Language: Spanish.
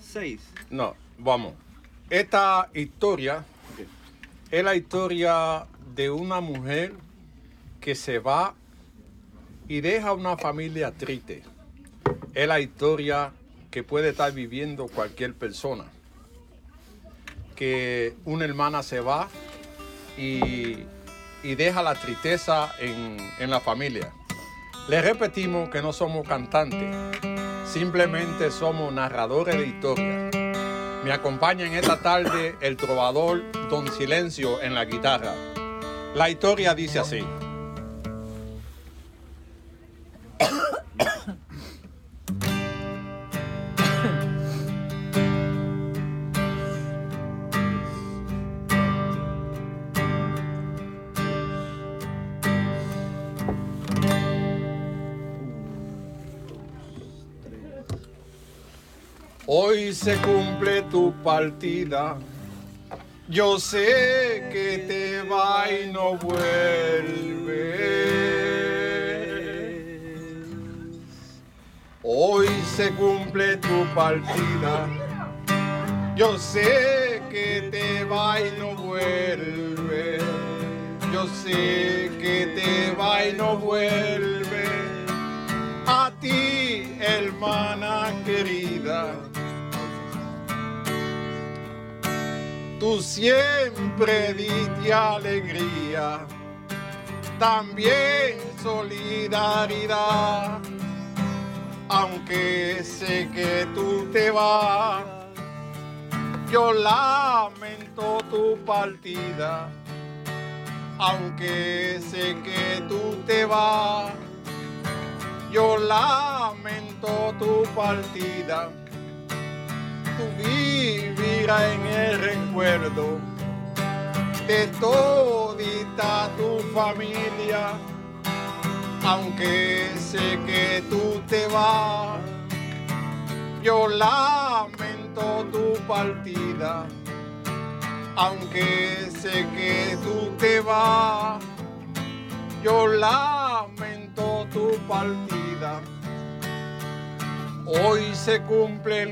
6. No, vamos. Esta historia es la historia de una mujer que se va y deja una familia triste. Es la historia que puede estar viviendo cualquier persona. Que una hermana se va y, y deja la tristeza en, en la familia. Le repetimos que no somos cantantes, simplemente somos narradores de historia. Me acompaña en esta tarde el trovador Don Silencio en la guitarra. La historia dice así. Hoy se cumple tu partida. Yo sé que te va y no vuelve. Hoy se cumple tu partida. Yo sé que te va y no vuelve. Yo sé que te va y no vuelve. Tú siempre diste alegría, también solidaridad. Aunque sé que tú te vas, yo lamento tu partida. Aunque sé que tú te vas, yo lamento tu partida tú vivirás en el recuerdo de todita tu familia, aunque sé que tú te vas, yo lamento tu partida, aunque sé que tú te vas, yo lamento tu partida. Hoy se cumple